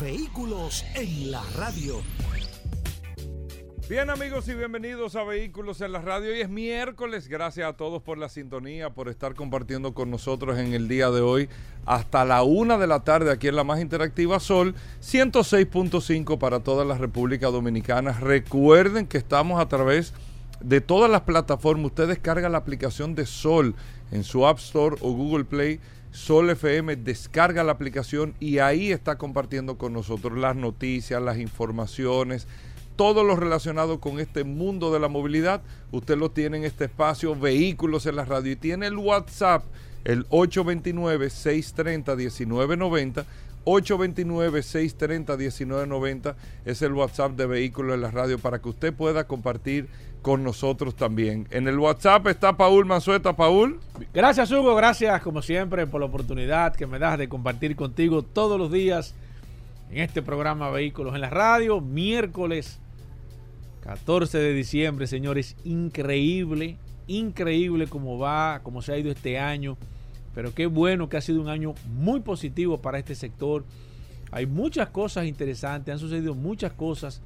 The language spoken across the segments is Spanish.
Vehículos en la radio. Bien amigos y bienvenidos a Vehículos en la Radio. Hoy es miércoles. Gracias a todos por la sintonía, por estar compartiendo con nosotros en el día de hoy hasta la una de la tarde aquí en la más interactiva Sol 106.5 para toda la República Dominicana. Recuerden que estamos a través de todas las plataformas. Usted descarga la aplicación de Sol en su App Store o Google Play. Sol FM descarga la aplicación y ahí está compartiendo con nosotros las noticias, las informaciones, todo lo relacionado con este mundo de la movilidad. Usted lo tiene en este espacio, vehículos en la radio y tiene el WhatsApp, el 829-630-1990. 829-630-1990 es el WhatsApp de Vehículos en la Radio para que usted pueda compartir con nosotros también. En el WhatsApp está Paul Manzueta. Paul. Gracias Hugo, gracias como siempre por la oportunidad que me das de compartir contigo todos los días en este programa Vehículos en la Radio. Miércoles 14 de diciembre, señores, increíble, increíble cómo va, cómo se ha ido este año pero qué bueno que ha sido un año muy positivo para este sector. Hay muchas cosas interesantes, han sucedido muchas cosas.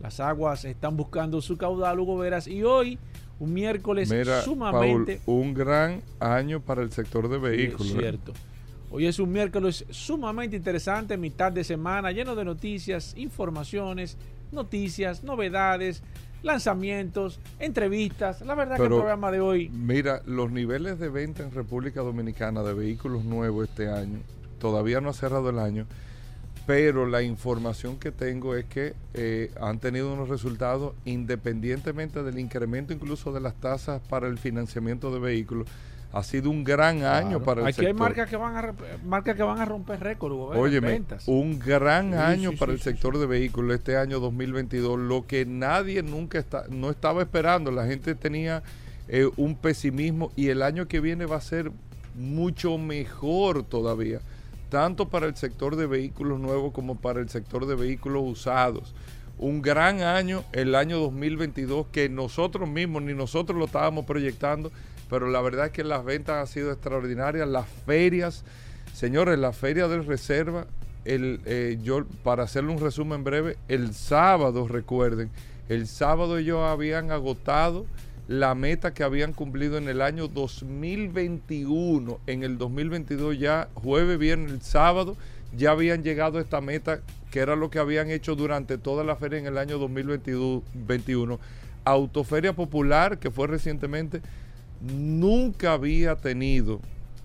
Las aguas están buscando su caudal, Hugo Veras, y hoy, un miércoles sumamente... un gran año para el sector de vehículos. Es ¿eh? cierto. Hoy es un miércoles sumamente interesante, mitad de semana, lleno de noticias, informaciones, noticias, novedades, lanzamientos, entrevistas. La verdad que el programa de hoy. Mira, los niveles de venta en República Dominicana de vehículos nuevos este año, todavía no ha cerrado el año, pero la información que tengo es que eh, han tenido unos resultados independientemente del incremento incluso de las tasas para el financiamiento de vehículos. Ha sido un gran año para el Aquí hay marcas que van a marcas que van a romper récord. Óyeme, un gran año para el sector de vehículos este año 2022, lo que nadie nunca está, no estaba esperando. La gente tenía eh, un pesimismo y el año que viene va a ser mucho mejor todavía, tanto para el sector de vehículos nuevos como para el sector de vehículos usados. Un gran año, el año 2022, que nosotros mismos, ni nosotros lo estábamos proyectando, pero la verdad es que las ventas han sido extraordinarias, las ferias, señores, la feria del reserva, el, eh, yo, para hacerle un resumen breve, el sábado, recuerden, el sábado ellos habían agotado la meta que habían cumplido en el año 2021, en el 2022 ya, jueves, viernes, sábado, ya habían llegado a esta meta que era lo que habían hecho durante toda la feria en el año 2021. Autoferia Popular, que fue recientemente, nunca había tenido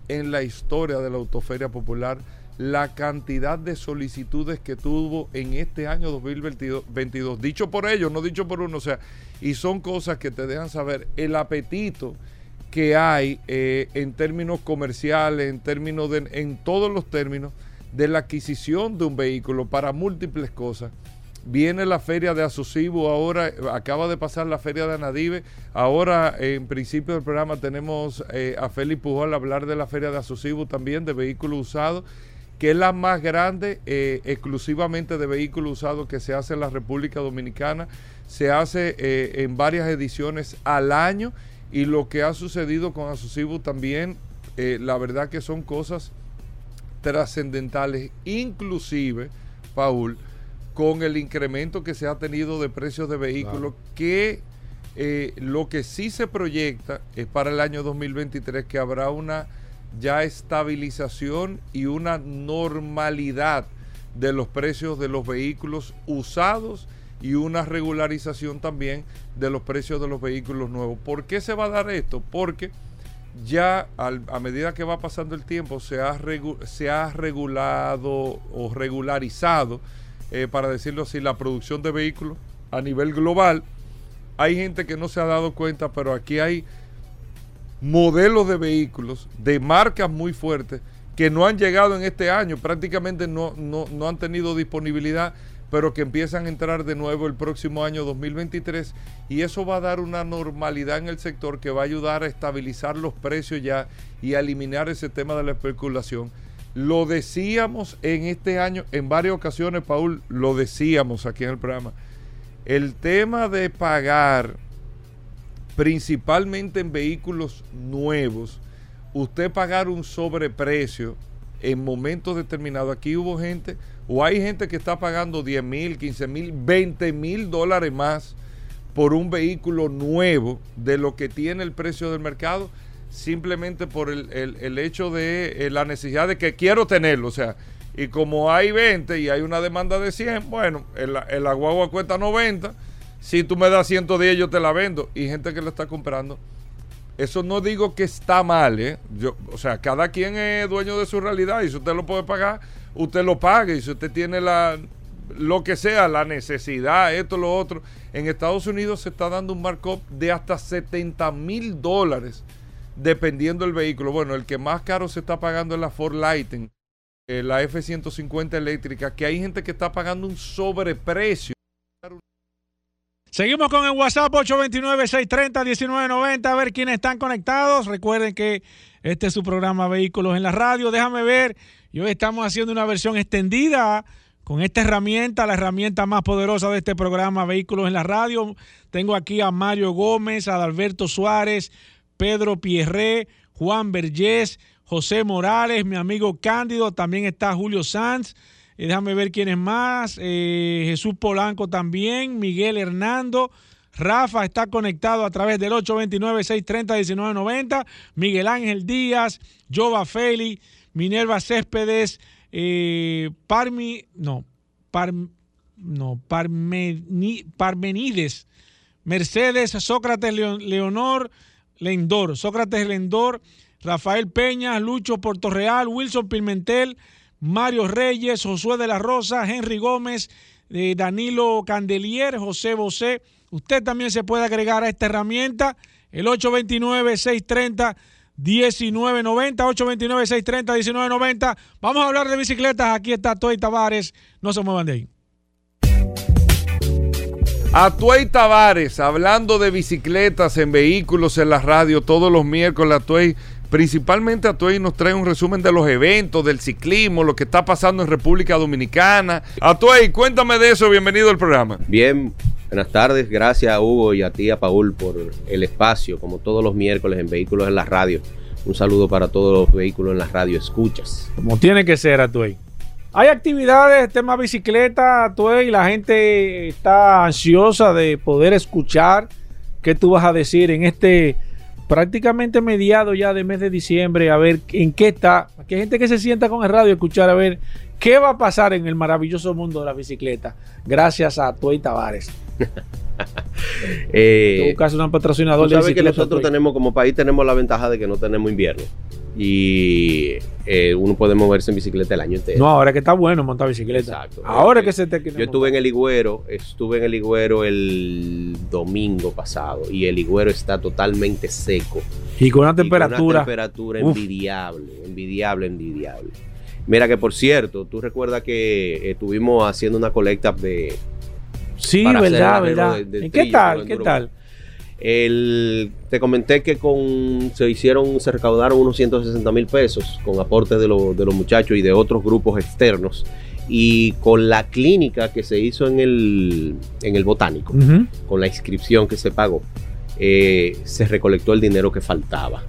en la historia de la Autoferia Popular la cantidad de solicitudes que tuvo en este año 2022. Dicho por ellos, no dicho por uno. O sea, y son cosas que te dejan saber el apetito que hay eh, en términos comerciales, en términos de, en todos los términos de la adquisición de un vehículo para múltiples cosas Viene la feria de Asocibo ahora, acaba de pasar la feria de Anadive. Ahora, en principio del programa, tenemos eh, a Félix Pujol hablar de la feria de Asocibo también, de vehículos usados, que es la más grande eh, exclusivamente de vehículos usados que se hace en la República Dominicana. Se hace eh, en varias ediciones al año y lo que ha sucedido con Asocibo también, la verdad que son cosas trascendentales, inclusive, Paul, con el incremento que se ha tenido de precios de vehículos, que eh, lo que sí se proyecta es para el año 2023 que habrá una ya estabilización y una normalidad de los precios de los vehículos usados y una regularización también de los precios de los vehículos nuevos. ¿Por qué se va a dar esto? Porque ya a medida que va pasando el tiempo se ha, se ha regulado o regularizado eh, para decirlo así, la producción de vehículos a nivel global. Hay gente que no se ha dado cuenta, pero aquí hay modelos de vehículos de marcas muy fuertes que no han llegado en este año, prácticamente no, no, no han tenido disponibilidad pero que empiezan a entrar de nuevo el próximo año 2023 y eso va a dar una normalidad en el sector que va a ayudar a estabilizar los precios ya y a eliminar ese tema de la especulación. Lo decíamos en este año, en varias ocasiones, Paul, lo decíamos aquí en el programa. El tema de pagar, principalmente en vehículos nuevos, usted pagar un sobreprecio en momentos determinados. Aquí hubo gente o hay gente que está pagando 10 mil, 15 mil, 20 mil dólares más por un vehículo nuevo de lo que tiene el precio del mercado, simplemente por el, hecho de eh, la necesidad de que quiero tenerlo. O sea, y como hay 20 y hay una demanda de 100, bueno, el, el aguagua cuesta 90. Si tú me das 110, yo te la vendo. Y gente que la está comprando. Eso no digo que está mal, ¿eh? Yo, o sea, cada quien es dueño de su realidad y si usted lo puede pagar, usted lo pague. Y si usted tiene la, lo que sea, la necesidad, esto, lo otro. En Estados Unidos se está dando un markup de hasta 70 mil dólares dependiendo del vehículo. Bueno, el que más caro se está pagando es la Ford Lightning, eh, la F-150 eléctrica, que hay gente que está pagando un sobreprecio. Seguimos con el WhatsApp 829-630-1990, a ver quiénes están conectados. Recuerden que este es su programa Vehículos en la Radio. Déjame ver y hoy estamos haciendo una versión extendida con esta herramienta, la herramienta más poderosa de este programa, Vehículos en la Radio. Tengo aquí a Mario Gómez, a Alberto Suárez, Pedro Pierré, Juan Vergés, José Morales, mi amigo Cándido, también está Julio Sanz. Eh, déjame ver quiénes más. Eh, Jesús Polanco también, Miguel Hernando. Rafa está conectado a través del 829-630-1990. Miguel Ángel Díaz, Jova Feli, Minerva Céspedes, eh, Parmi, no, no Parmenides, Mercedes, Sócrates Leonor, Lendor, Sócrates Lendor, Rafael Peña, Lucho Portorreal, Wilson Pimentel, Mario Reyes, Josué de la Rosa, Henry Gómez, eh, Danilo Candelier, José Bosé. Usted también se puede agregar a esta herramienta, el 829 630 1990, 829-630-1990. Vamos a hablar de bicicletas. Aquí está Tuey Tavares. No se muevan de ahí. Atuey Tavares, hablando de bicicletas en vehículos en la radio todos los miércoles. Atuey, principalmente Atuey nos trae un resumen de los eventos, del ciclismo, lo que está pasando en República Dominicana. Atuey, cuéntame de eso. Bienvenido al programa. Bien, Buenas tardes, gracias a Hugo y a ti, a Paul, por el espacio, como todos los miércoles en Vehículos en la Radio. Un saludo para todos los vehículos en la radio, escuchas. Como tiene que ser, Atuey. Hay actividades, tema bicicleta, Atuey, la gente está ansiosa de poder escuchar qué tú vas a decir en este prácticamente mediado ya de mes de diciembre, a ver en qué está. Aquí hay gente que se sienta con el radio a escuchar a ver qué va a pasar en el maravilloso mundo de la bicicleta. Gracias a Tuey Tavares. eh, un patrocinador sabes que nosotros tenemos como país tenemos la ventaja de que no tenemos invierno y eh, uno puede moverse en bicicleta el año entero. No, ahora que está bueno montar bicicleta. Exacto. Ahora que se te Yo estuve en el Higüero, estuve en el Higüero el domingo pasado y el Higüero está totalmente seco. Y con una temperatura. Con una temperatura envidiable, envidiable, envidiable. Mira que por cierto, tú recuerdas que estuvimos haciendo una colecta de Sí, verdad, verdad. qué tal? ¿Qué tal? El, te comenté que con se hicieron, se recaudaron unos 160 mil pesos con aportes de, de, los muchachos y de otros grupos externos. Y con la clínica que se hizo en el, en el botánico, con la inscripción que se pagó, eh, se recolectó el dinero que faltaba.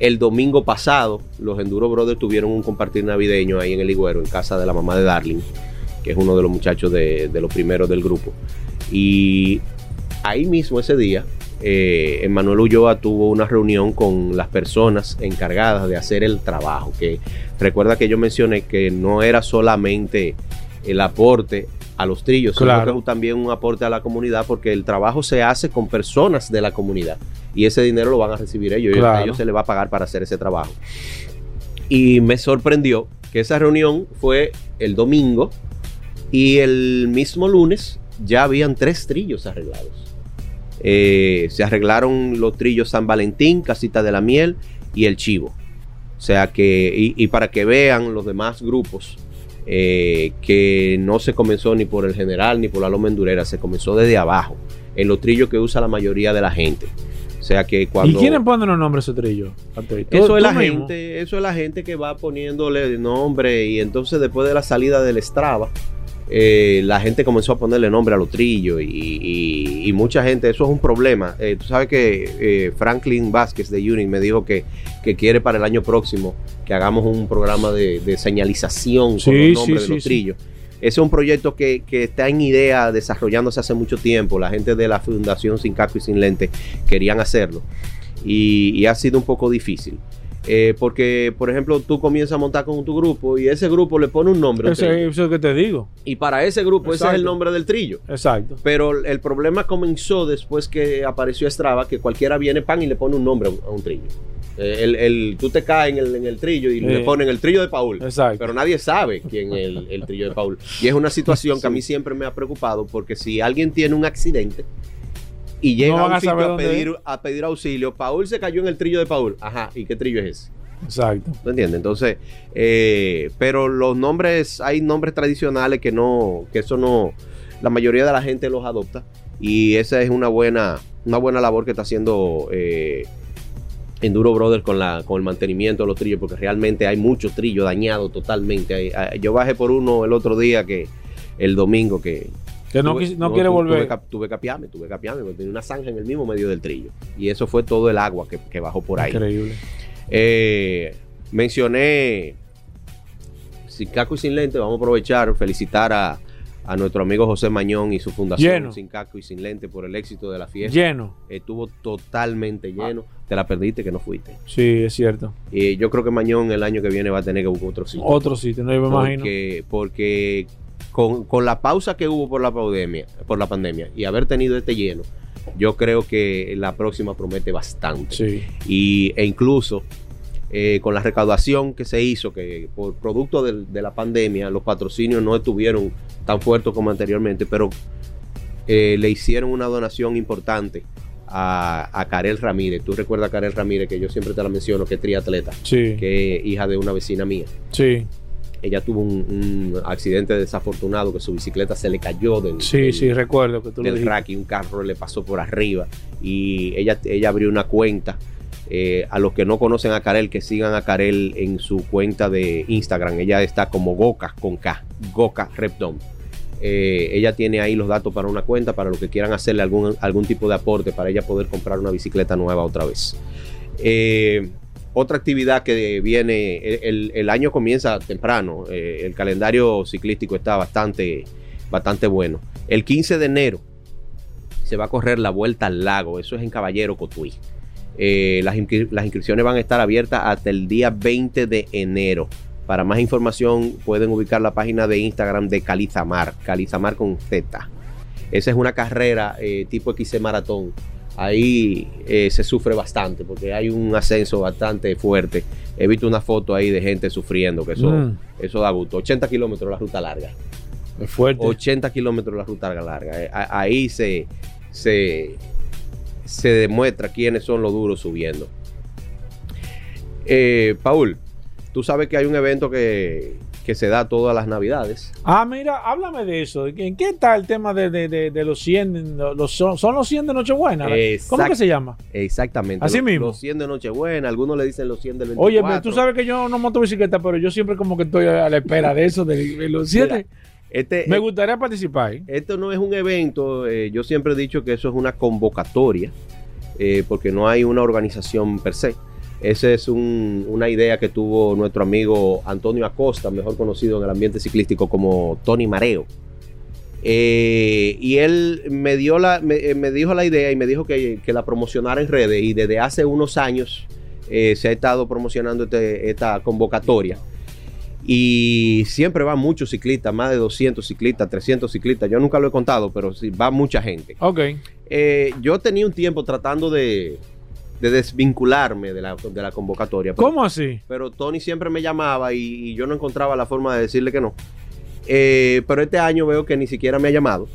El domingo pasado, los Enduro Brothers tuvieron un compartir navideño ahí en el Higuero, en casa de la mamá de Darling que es uno de los muchachos de, los primeros del grupo. Y ahí mismo ese día, eh, Emanuel Ulloa tuvo una reunión con las personas encargadas de hacer el trabajo, que recuerda que yo mencioné que no era solamente el aporte a los trillos, sino que también un aporte a la comunidad, porque el trabajo se hace con personas de la comunidad y ese dinero lo van a recibir ellos, y a ellos se les va a pagar para hacer ese trabajo. Y me sorprendió que esa reunión fue el domingo y el mismo lunes ya habían tres trillos arreglados. Eh, se arreglaron los trillos San Valentín, Casita de la Miel y el Chivo. sea que, y, y para que vean los demás grupos, eh, que no se comenzó ni por el general ni por la loma endurera, se comenzó desde abajo, en los trillos que usa la mayoría de la gente. O sea que cuando... ¿Y quiénes ponen los nombres a esos trillos? Eso es la gente, eso es la gente que va poniéndole nombre y entonces después de la salida del Strava, eh, la gente comenzó a ponerle nombre a los trillos y, y- y mucha gente, eso es un problema. Eh, tú sabes que eh, Franklin Vázquez de Unit me dijo que, que quiere para el año próximo que hagamos un programa de, de señalización Sí, con los nombres sí, de los sí. trillos. Ese es un proyecto que, que está en idea, desarrollándose hace mucho tiempo. La gente de la Fundación Sin Casco y Sin Lente querían hacerlo. Y, y ha sido un poco difícil. Eh, porque, por ejemplo, tú comienzas a montar con tu grupo y ese grupo le pone un nombre. Eso, es lo que te digo. Y para ese grupo ese es el nombre del trillo. Exacto. Pero el problema comenzó después que apareció Strava, que cualquiera viene pan y le pone un nombre a un, a un trillo. Eh, el, el- tú te caes en el, en el trillo y Sí. le ponen el trillo de Paul. Exacto. Pero nadie sabe quién es el, el trillo de Paul. Y es una situación que a mí siempre me ha preocupado porque si alguien tiene un accidente y llega No a un a sitio a pedir, a pedir auxilio, Paul se cayó en el trillo de Paul. Ajá, ¿y qué trillo es ese? Exacto. ¿No entiendes? Entonces, eh, pero los nombres, hay nombres tradicionales que no, que eso no, la mayoría de la gente los adopta y esa es una buena, una buena labor que está haciendo eh, Enduro Brother con la, con el mantenimiento de los trillos, porque realmente hay muchos trillos dañados totalmente. Yo bajé por uno el otro día que el domingo que Que no, tuve- quiere volver. Tuve, tuve que apiarme, tuve que apiarme, porque tenía una zanja en el mismo medio del trillo. Y eso fue todo el agua que, que bajó por ahí. Increíble. Eh, mencioné Sin Casco y Sin Lente. Vamos a aprovechar, felicitar a, a nuestro amigo José Mañón y su fundación Lleno. Sin Casco y Sin Lente por el éxito de la fiesta. Lleno. Estuvo totalmente lleno. Te la perdiste que no fuiste. Sí, es cierto. Y yo creo que Mañón el año que viene va a tener que buscar otro sitio. Otro sitio, no yo me imagino. Porque, porque con, con la pausa que hubo por la pandemia, por la pandemia y haber tenido este lleno, yo creo que la próxima promete bastante Sí. y, e incluso eh, con la recaudación que se hizo, que por producto de, la pandemia, los patrocinios no estuvieron tan fuertes como anteriormente, pero eh, le hicieron una donación importante a, a Karel Ramírez. Tú recuerdas a Karel Ramírez, que yo siempre te la menciono, que es triatleta, Sí. que es hija de una vecina mía. Sí. Ella tuvo un, un accidente desafortunado, que su bicicleta se le cayó del, Sí, del- sí, recuerdo que tú lo del dijiste. rack y un carro le pasó por arriba y ella, ella abrió una cuenta. Eh, a los que no conocen a Karel, que sigan a Karel en su cuenta de Instagram. Ella está como Goka con K, Goka Repdom. Eh, ella tiene ahí los datos para una cuenta, para los que quieran hacerle algún, algún tipo de aporte para ella poder comprar una bicicleta nueva otra vez. Eh, otra actividad que viene, el, año comienza temprano, eh, el calendario ciclístico está bastante, bastante bueno. El 15 de enero se va a correr la Vuelta al Lago, eso es en Caballero Cotuí. Eh, las inscripciones van a estar abiertas hasta el día 20 de enero. Para más información pueden ubicar la página de Instagram de Calizamar, Calizamar con Z. Esa es una carrera eh, tipo XC Maratón. Ahí eh, se sufre bastante porque hay un ascenso bastante fuerte. He visto una foto ahí de gente sufriendo, que eso, Mm. eso da gusto. 80 kilómetros la ruta larga. Es fuerte. 80 kilómetros la ruta larga. Eh, a- Ahí se, se, se demuestra quiénes son los duros subiendo. Eh, Paul, tú sabes que hay un evento que, que se da todas las navidades. Ah, mira, háblame de eso. ¿En qué está el tema de, de- de- de los 100? Los, son, son los 100 de Nochebuena. ¿Cómo que se llama? Exactamente. Así Los- mismo. Los 100 de Nochebuena, algunos le dicen los 100 del 24. Oye, pero tú sabes que yo no monto bicicleta, pero yo siempre como que estoy a la espera de eso, de, los 100. Mira, Este, Me gustaría participar. ¿eh? Esto no es un evento, eh, yo siempre he dicho que eso es una convocatoria, eh, porque no hay una organización per se. Esa es un- una idea que tuvo nuestro amigo Antonio Acosta, mejor conocido en el ambiente ciclístico como Tony Mareo. Eh, y él me, dio la, me, eh, me dijo la idea y me dijo que, que la promocionara en redes y desde hace unos años eh, se ha estado promocionando este- esta convocatoria. Y siempre van muchos ciclistas, más de 200 ciclistas, 300 ciclistas. Yo nunca lo he contado, pero sí, va mucha gente. Ok. Eh, yo tenía un tiempo tratando de, de desvincularme de la, de la convocatoria. Pero, ¿Cómo así? pero Tony siempre me llamaba y, y yo no encontraba la forma de decirle que no. Eh, pero este año veo que ni siquiera me ha llamado.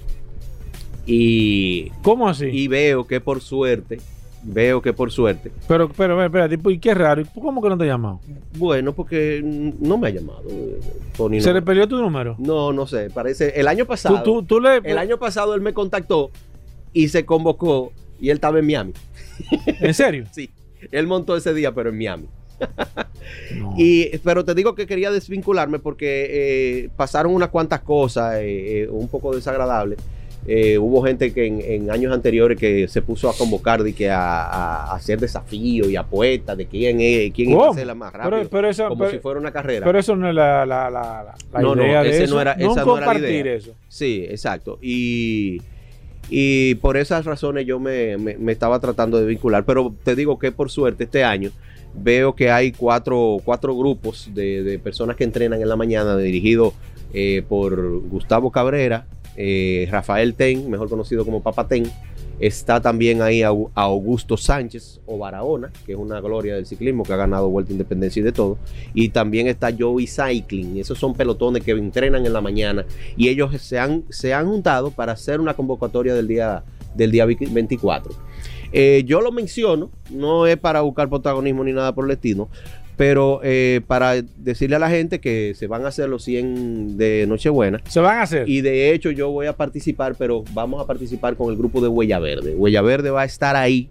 Y, ¿Cómo así? y veo que por suerte veo que por suerte. Pero, pero, espérate, ¿y qué raro? ¿Cómo que no te ha llamado? Bueno, porque no me ha llamado. eh, Tony, ¿Se no. le perdió tu número? No, no sé, parece. El año pasado. Tú, tú, tú le... El año pasado él me contactó y se convocó y él estaba en Miami. ¿En serio? Sí, él montó ese día, pero en Miami. No. Y, pero te digo que quería desvincularme porque eh, pasaron unas cuantas cosas eh, eh, un poco desagradables. Eh, hubo gente que en, en años anteriores que se puso a convocar de que a, a- hacer desafíos y apuestas de quién, es, quién iba a ser la más Pero- rápido. pero eso- como pero- si fuera una carrera. Pero eso no es la, la, la, la- No, no, idea de ese eso. no era- no esa no era la compartir idea. eso. Sí, exacto. Y, y por esas razones yo me, me- estaba tratando de vincular. Pero te digo que por suerte este año veo que hay cuatro, cuatro grupos de, de personas que entrenan en la mañana dirigidos eh, por Gustavo Cabrera, eh, Rafael Ten, mejor conocido como Papa Ten. Está también ahí Au- Augusto Sánchez o Barahona, que es una gloria del ciclismo que ha ganado Vuelta a Independencia y de todo. Y también está Joey Cycling. Esos son pelotones que entrenan en la mañana y ellos se han, se han juntado para hacer una convocatoria del día, del día 24. Eh, yo lo menciono, no es para buscar protagonismo ni nada por el estilo, pero eh, para decirle a la gente que se van a hacer los 100 de Nochebuena. Se van a hacer. Y de hecho yo voy a participar, pero vamos a participar con el grupo de Huella Verde. Huella Verde va a estar ahí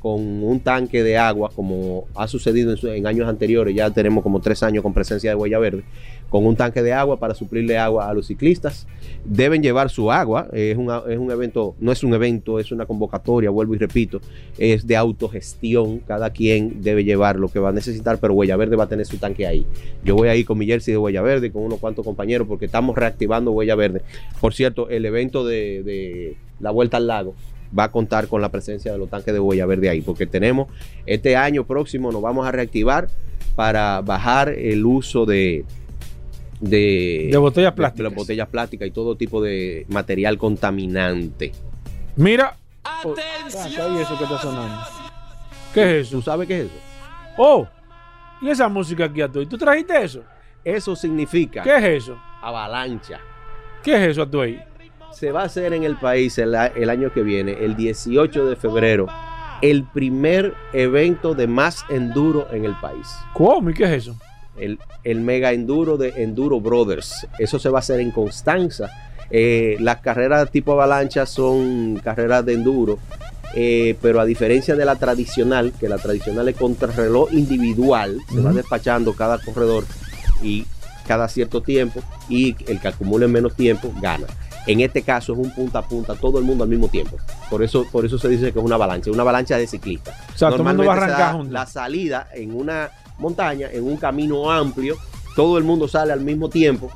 con un tanque de agua, como ha sucedido en, en años anteriores. Ya tenemos como tres años con presencia de Huella Verde, con un tanque de agua para suplirle agua a los ciclistas. Deben llevar su agua. Es, es un evento, no es un evento, es una convocatoria, vuelvo y repito. Es de autogestión. Cada quien debe llevar lo que va a necesitar, pero Huella Verde va a tener su tanque ahí. Yo voy a ir con mi jersey de Huella Verde, con unos cuantos compañeros, porque estamos reactivando Huella Verde. Por cierto, el evento de, de la Vuelta al Lago va a contar con la presencia de los tanques de Huella Verde ahí, porque tenemos este año próximo, nos vamos a reactivar para bajar el uso de, de, De botellas de plásticas. las botellas plásticas y todo tipo de material contaminante. Mira. Oh, ah, ¿qué eso que está sonando? ¿Qué es ¿Tú eso? sabes qué es eso? Oh, ¿y esa música aquí a tú? ¿Y tú trajiste eso? Eso significa ¿Qué es eso? avalancha. ¿Qué es eso a tú ahí? Se va a hacer en el país el año que viene, el 18 de febrero, el primer evento de más enduro en el país. ¿Cómo? ¿Y qué es eso? El, el mega enduro de Enduro Brothers. Eso se va a hacer en Constanza. Eh, las carreras tipo avalancha son carreras de enduro, eh, pero a diferencia de la tradicional, que la tradicional es contrarreloj individual, se va despachando cada corredor y cada cierto tiempo, y el que acumule menos tiempo gana. En este caso es un punta a punta, todo el mundo al mismo tiempo. Por eso, por eso se dice que es una avalancha, una avalancha de ciclistas. O sea, Normalmente se da. La salida en una montaña, en un camino amplio, todo el mundo sale al mismo tiempo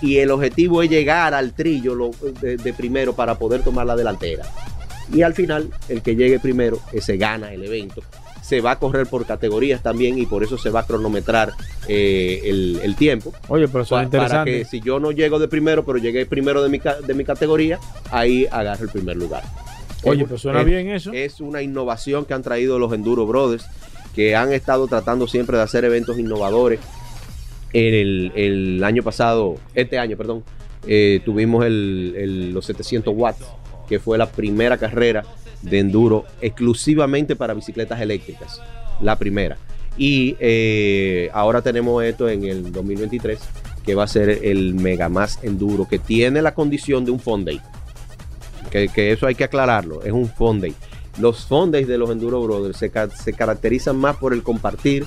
y el objetivo es llegar al trillo lo- de, de primero para poder tomar la delantera. Y al final, el que llegue primero, ese gana el evento. Se va a correr por categorías también y por eso se va a cronometrar eh, el, el tiempo. Oye, pero eso Pa- es para interesante. que si yo no llego de primero, pero llegué primero de mi, de mi categoría, ahí agarro el primer lugar. Oye, Es- pues suena es- bien eso. es una innovación que han traído los Enduro Brothers, que han estado tratando siempre de hacer eventos innovadores. En el, año pasado, este año, perdón, eh, tuvimos el- los 700 watts, que fue la primera carrera de enduro exclusivamente para bicicletas eléctricas. La primera. Y eh, ahora tenemos esto en el 2023, que va a ser el Mega Más Enduro, que tiene la condición de un Fonday. Que eso hay que aclararlo, es un Fonday. Los Fondays de los Enduro Brothers se, ca- se caracterizan más por el compartir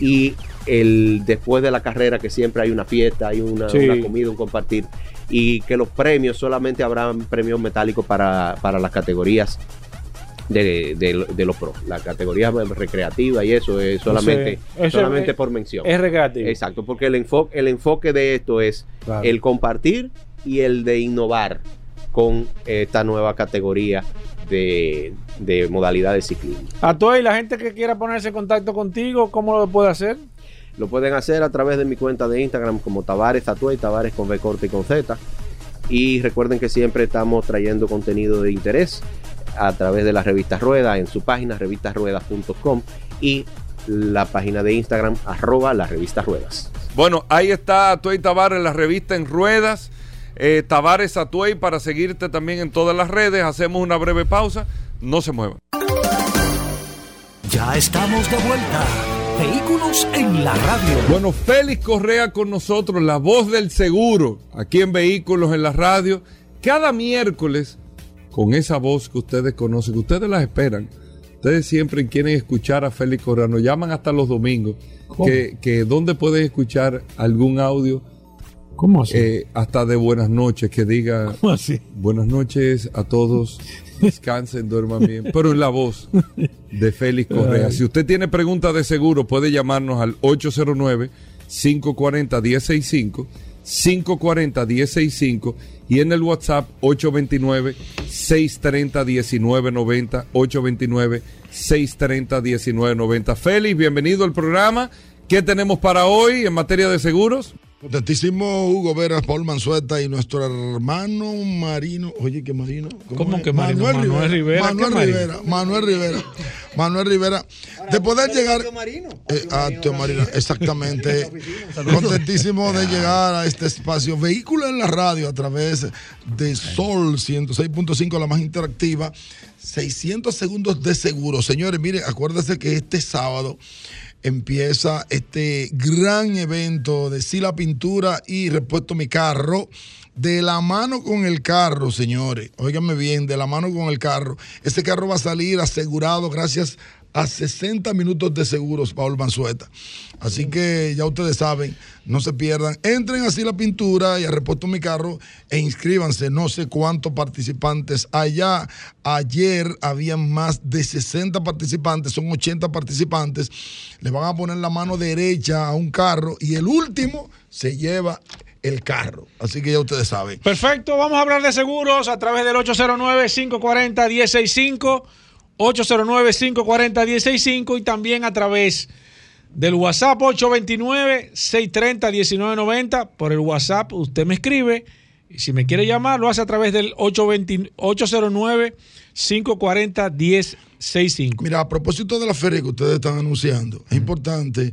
y el después de la carrera que siempre hay una fiesta, hay una, Sí. una comida, un compartir y que los premios solamente habrán premios metálicos para, para las categorías de, de- de los pros, la categoría recreativa y eso es solamente, eso solamente es- por mención. Es recreativo. Exacto, porque el enfoque, el enfoque de esto es Claro. el compartir y el de innovar con esta nueva categoría de, de modalidad de ciclismo. A toda y la gente que quiera ponerse en contacto contigo, ¿cómo lo puede hacer? Lo pueden hacer a través de mi cuenta de Instagram como Tavares Tatuay, Tavares con B corta y con Z. Y recuerden que siempre estamos trayendo contenido de interés a través de la revista Rueda en su página revistasruedas.com y la página de Instagram arroba la revista Ruedas. Bueno, ahí está Atuey Tavares, la revista en ruedas. Eh, Tavares Atuey para seguirte también en todas las redes. Hacemos una breve pausa. No se muevan. Ya estamos de vuelta. Vehículos en la radio. Bueno, Félix Correa con nosotros, la voz del seguro, aquí en Vehículos en la radio, cada miércoles, con esa voz que ustedes conocen, que ustedes las esperan. Ustedes siempre quieren escuchar a Félix Correa, nos llaman hasta los domingos, que, que donde pueden escuchar algún audio, ¿Cómo así? eh, hasta de buenas noches, que diga ¿Cómo así? buenas noches a todos, descansen, duerman bien, pero en la voz de Félix Correa. Si usted tiene preguntas de seguro, puede llamarnos al 809-540-1065, 540-1065 y en el WhatsApp 829-630-1990, 829-630-1990. Félix, bienvenido al programa. ¿Qué tenemos para hoy en materia de seguros? Contentísimo Hugo Veras, Paul Manzueta y nuestro hermano Marino. Oye, ¿qué Marino? ¿Cómo es? que Marino? Manuel Rivera, Manuel ¿qué Marino? Rivera. Manuel Rivera. Manuel Rivera. De poder llegar. Eh, a Teo Marino, exactamente. Contentísimo de llegar a este espacio. Vehículo en la radio a través de Sol 106.5, la más interactiva. 600 segundos de seguro. Señores, mire, acuérdense que este sábado empieza este gran evento de Sila Pintura y Repuesto Mi Carro. De la mano con el carro, señores. Óiganme bien, de la mano con el carro. Ese carro va a salir asegurado gracias a 60 minutos de seguros, Paul Manzueta. Así que ya ustedes saben, no se pierdan. Entren así la pintura y a Repuesto Mi Carro e inscríbanse. No sé cuántos participantes allá. Ayer habían más de 60 participantes, son 80 participantes. Le van a poner la mano derecha a un carro y el último se lleva el carro. Así que ya ustedes saben. Perfecto, vamos a hablar de seguros a través del 809-540-165, 809-540-165 y también a través del WhatsApp 829-630-1990. Por el WhatsApp usted me escribe y si me quiere llamar lo hace a través del 820 809-540-1065. Mira, a propósito de la feria que ustedes están anunciando, es importante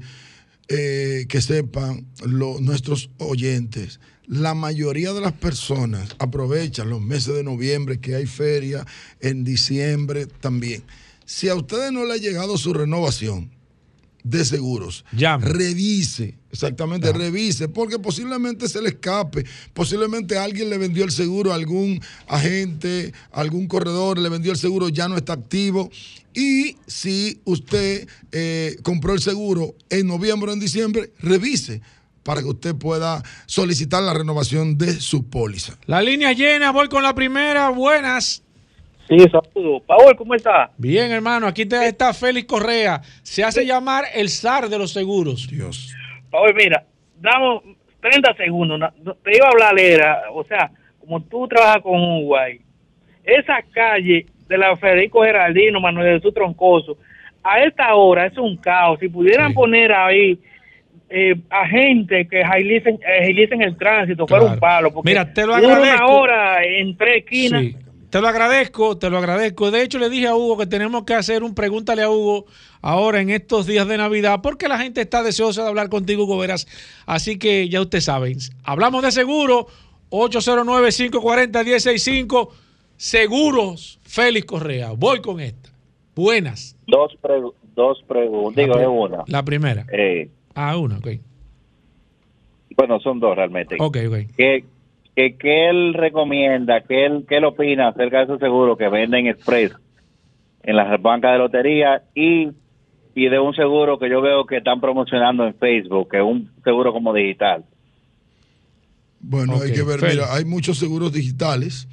eh, que sepan lo- nuestros oyentes. La mayoría de las personas aprovechan los meses de noviembre que hay feria, en diciembre también. Si a ustedes no le ha llegado su renovación de seguros, Llame. revise, exactamente, revise, porque posiblemente se le escape, posiblemente alguien le vendió el seguro a algún agente, algún corredor le vendió el seguro, ya no está activo. Y si usted eh, compró el seguro en noviembre o en diciembre, revise para que usted pueda solicitar la renovación de su póliza. La línea llena, voy con la primera. Buenas. Sí, saludos. Paul, ¿cómo está? Bien, hermano, aquí te- está Félix Correa. Se hace llamar el zar de los seguros. Dios. Paul, mira, damos 30 segundos. Te iba a hablar, era, o sea, como tú trabajas con Uruguay, esa calle de la Federico Geraldino, Manuel Jesús Troncoso, a esta hora es un caos. Si pudieran Sí. poner ahí eh, a gente que agilicen, agilicen el tránsito, fuera Claro. un palo. Porque Mira, te lo agradezco. una hora en tres esquinas. Sí. Te lo agradezco, te lo agradezco. De hecho, le dije a Hugo que tenemos que hacer un pregúntale a Hugo ahora en estos días de Navidad, porque la gente está deseosa de hablar contigo, Hugo Veras. Así que ya ustedes saben. Hablamos de seguro, 809-540-1065. Seguros, Félix Correa. Voy con esta. Buenas. Dos, pregu- dos preguntas, digo, La es una. La primera. Eh, Ah, una, ok. bueno, son dos realmente. Ok, ok. ¿Qué, qué, qué él recomienda, qué él, qué él opina acerca de esos seguros que venden express en las bancas de lotería y, y de un seguro que yo veo que están promocionando en Facebook, que es un seguro como digital? Bueno, hay que ver, mira, hay muchos seguros digitales.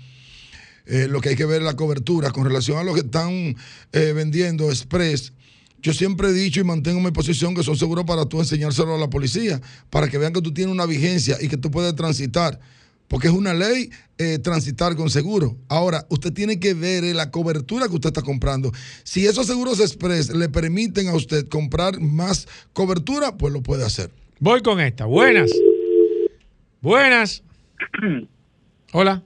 Eh, lo que hay que ver es la cobertura con relación a lo que están eh, vendiendo Express. Yo siempre he dicho y mantengo mi posición que son seguros para tú enseñárselo a la policía, para que vean que tú tienes una vigencia y que tú puedes transitar. Porque es una ley eh, transitar con seguro. Ahora, usted tiene que ver eh, la cobertura que usted está comprando. Si esos seguros Express le permiten a usted comprar más cobertura, pues lo puede hacer. Voy con esta. Buenas. Buenas. Hola.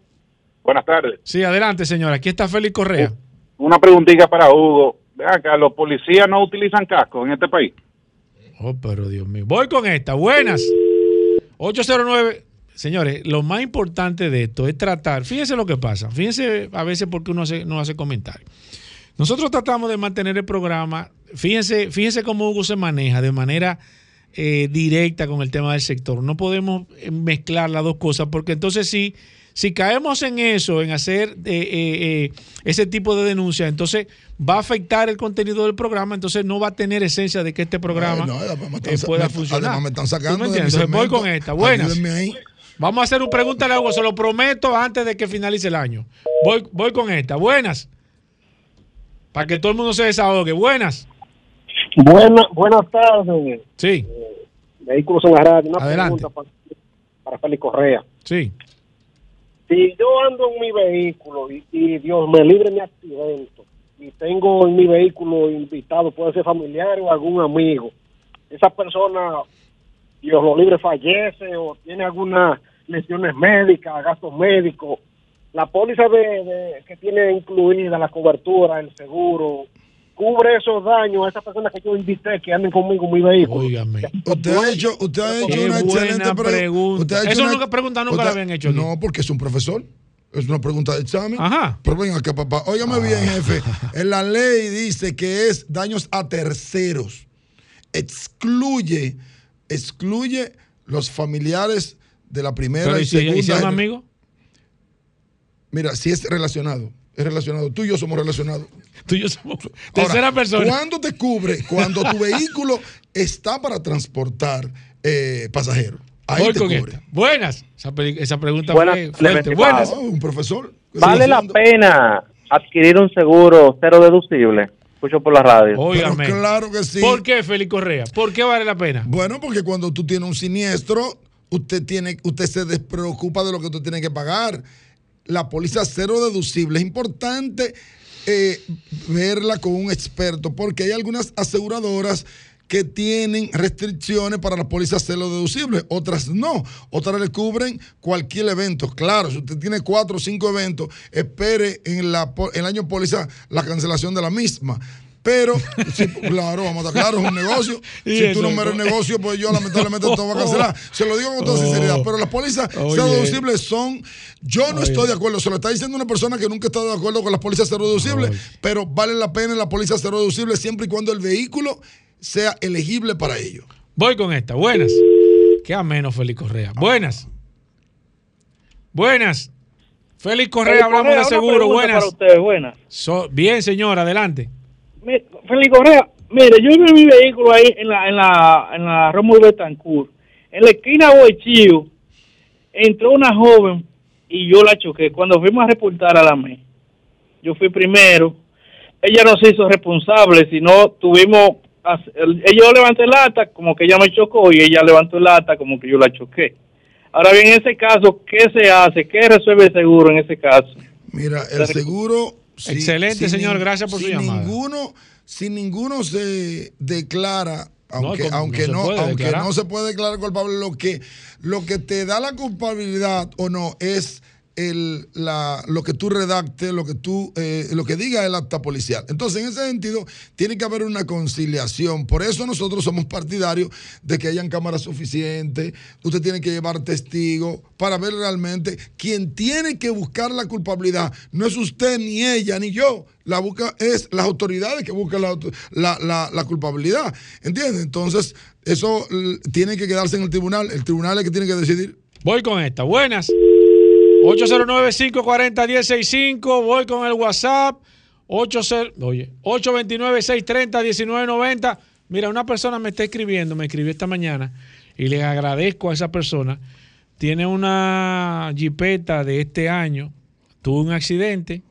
Buenas tardes. Sí, adelante, señora. Aquí está Félix Correa. Una preguntita para Hugo. ¿Los policías no utilizan casco en este país? Oh, pero Dios mío. Voy con esta. Buenas. 809. Señores, lo más importante de esto es tratar. Fíjense lo que pasa. Fíjense a veces porque uno hace, no hace comentarios. Nosotros tratamos de mantener el programa fíjense, fíjense cómo Hugo se maneja de manera eh, directa con el tema del sector. No podemos eh, mezclar las dos cosas porque entonces sí, caemos en eso, en hacer eh, eh, eh, ese tipo de denuncias, entonces va a afectar el contenido del programa, entonces no va a tener esencia de que este programa No, están eh, pueda me- funcionar. además me están ¿Tú sacando me? Entonces voy con esta. Buenas. Vamos a hacer un pregúntale a Hugo, se lo prometo antes de que finalice el año. Voy, voy con esta. Buenas. Para que todo el mundo se desahogue. Buenas. Buena, buenas tardes, Sí, Vehículos en la Radio. Una Adelante. pregunta para, para Félix Correa. sí. Si yo ando en mi vehículo y, Dios me libre mi accidente y tengo en mi vehículo invitado, puede ser familiar o algún amigo, esa persona, Dios lo libre, fallece o tiene algunas lesiones médicas, gastos médicos, la póliza de, de- que tiene incluida la cobertura, el seguro, cubre esos daños a esas personas que yo invité que anden conmigo en mi vehículo. Óigame. Usted ha hecho, usted ha hecho Qué una excelente pre- pregunta. usted ha hecho Eso una- nunca pregunta, nunca usted- la habían hecho aquí. No, porque es un profesor. Es una pregunta de examen. Ajá. Pero ven acá, papá. Óigame bien, jefe. En la ley dice que es daños a terceros. Excluye, excluye los familiares de la primera Pero y ¿y si, segunda. y si es un amigo? Mira, si es relacionado. Es relacionado. Tú y yo somos relacionados. Tú y yo somos tercera Ahora, persona. ¿Cuándo te cubre? Cuando tu vehículo está para transportar eh, pasajeros. Ahí Voy te con cubre. esta. Buenas. Esa, pregunta Buenas, fue fuerte. Buenas. Ah, un profesor. ¿Vale la pena adquirir un seguro cero deducible? Escucho por la radio. Óigame. claro que sí. ¿Por qué, Félix Correa? ¿Por qué vale la pena? Bueno, porque cuando tú tienes un siniestro, usted tiene, usted se despreocupa de lo que tú tienes que pagar. La póliza cero deducible es importante eh, verla con un experto, porque hay algunas aseguradoras que tienen restricciones para las pólizas cero deducibles, otras no, otras le cubren cualquier evento. Claro, si usted tiene cuatro o cinco eventos, espere en la, po- el año póliza la cancelación de la misma. Pero, sí, claro, vamos a estar claros, es un negocio. Si eso, tú no me eres negocio, pues yo lamentablemente todo va a cancelar. Se lo digo con toda Oh. sinceridad. Pero las pólizas Oye. cero deducibles son. Yo no estoy de acuerdo. Se lo está diciendo una persona que nunca ha estado de acuerdo con las pólizas. Oye. Pero vale la pena la póliza cero deducible siempre y cuando el vehículo sea elegible para ello. Voy con esta. Buenas. Qué ameno, Félix Correa. Buenas. Buenas. Félix Correa, hablamos Correa, de seguro. Buenas. Para ustedes, buenas. So- bien, señor, adelante. Félix Correa, mire, yo vi mi vehículo ahí en la, en la, en la Rómulo Betancourt. En la esquina Boichío, entró una joven y yo la choqué. Cuando fuimos a reportar a la ME, yo fui primero. Ella no se hizo responsable, sino tuvimos. Yo levanté el acta como que ella me chocó y ella levantó el acta como que yo la choqué. Ahora bien, en ese caso, ¿qué se hace? ¿Qué resuelve el seguro en ese caso? Mira, el seguro. Excelente, señor, gracias por su si llamada. Ninguno, si ninguno se declara, No, aunque, ¿cómo? aunque, No no, se puede aunque declarar. no se puede declarar culpable, lo que, lo que te da la culpabilidad o no es el, lo que tú redactes, lo que tú, eh, lo que diga el acta policial. Entonces, en ese sentido, tiene que haber una conciliación. Por eso nosotros somos partidarios de que hayan cámaras suficientes. Usted tiene que llevar testigos para ver realmente quién tiene que buscar la culpabilidad. No es usted, ni ella, ni yo. La busca es las autoridades que buscan la, la, la- culpabilidad. ¿Entiendes? Entonces, eso tiene que quedarse en el tribunal. El tribunal es que tiene que decidir. Voy con esta. Buenas. 809-540-1065. Voy con el WhatsApp. 80, oye, 829-630-1990. Mira, una persona me está escribiendo, me escribió esta mañana y le agradezco a esa persona. Tiene una jipeta de este año, tuvo un accidente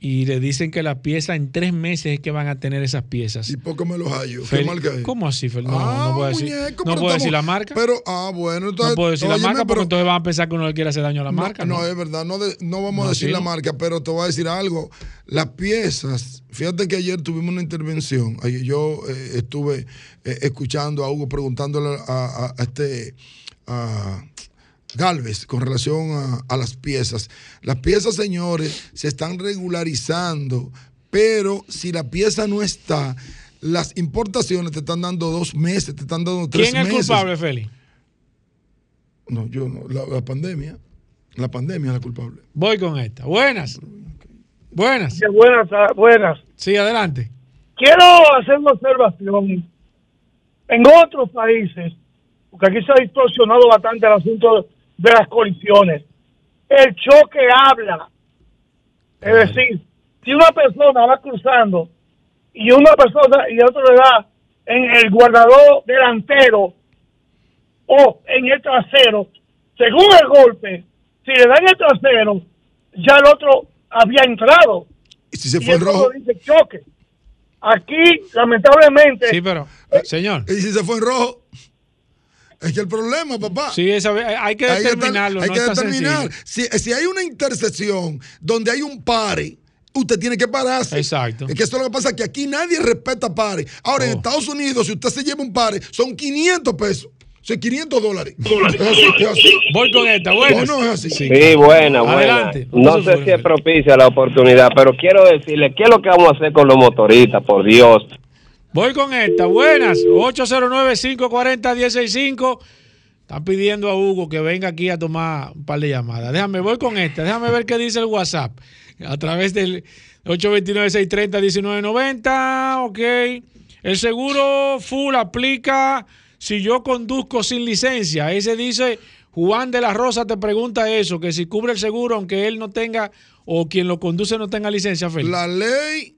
y le dicen que las piezas en tres meses es que van a tener esas piezas. Y poco me los hallo. ¿Qué Fel- marca es? ¿Cómo así, Fel? No, Ah, no puedo decir, muñeco, no puedo decir estamos- la marca. Pero, ah, bueno, entonces. no puedo decir la marca porque pero- entonces van a pensar que uno le quiere hacer daño a la No, marca. No, es verdad, no, de- no vamos a decir sí, la marca, pero te voy a decir algo. Las piezas, fíjate que ayer tuvimos una intervención. Ayer yo eh, estuve eh, escuchando a Hugo preguntándole a, a- a este a Galvez con relación a, a las piezas. Las piezas, señores, se están regularizando, pero si la pieza no está, las importaciones te están dando dos meses, te están dando tres ¿Quién es el meses. culpable, Félix? No, yo no. La, la pandemia. La pandemia es la culpable. Voy con esta. Buenas. Buenas. Buenas, buenas. Sí, adelante. quiero hacer una observación. En otros países, porque aquí se ha distorsionado bastante el asunto de las colisiones, el choque habla. Es decir, si una persona va cruzando y una persona y otro le da en el guardador delantero o en el trasero, según el golpe, si le da en el trasero, ya el otro había entrado. ¿Y si se Y fue en eso rojo? dice choque. Aquí, lamentablemente, Sí, pero, señor. ¿Y si se fue en rojo? Es que el problema, papá. Sí, esa, hay que Hay que determinarlo. Hay no que es determinar. Si, si hay una intersección donde hay un pare, usted tiene que pararse. Exacto. Es que esto es lo que pasa, que aquí nadie respeta pare. Ahora, Oh. en Estados Unidos, si usted se lleva un pare, son 500 pesos. O sea, 500 dólares. Es así, es así. Voy con esta, No, buenas. no es así. Sí, buena, buena. Adelante. No sé si es propicia la oportunidad, pero quiero decirle, ¿qué es lo que vamos a hacer con los motoristas, por Dios? Voy con esta. Buenas. 809-540-165. Están pidiendo a Hugo que venga aquí a tomar un par de llamadas. Déjame, voy con esta. Déjame ver qué dice el WhatsApp. A través del 829-630-1990. Ok. El seguro full aplica si yo conduzco sin licencia. Ese dice, Juan de la Rosa te pregunta eso, que si cubre el seguro aunque él no tenga o quien lo conduce no tenga licencia, Félix. La ley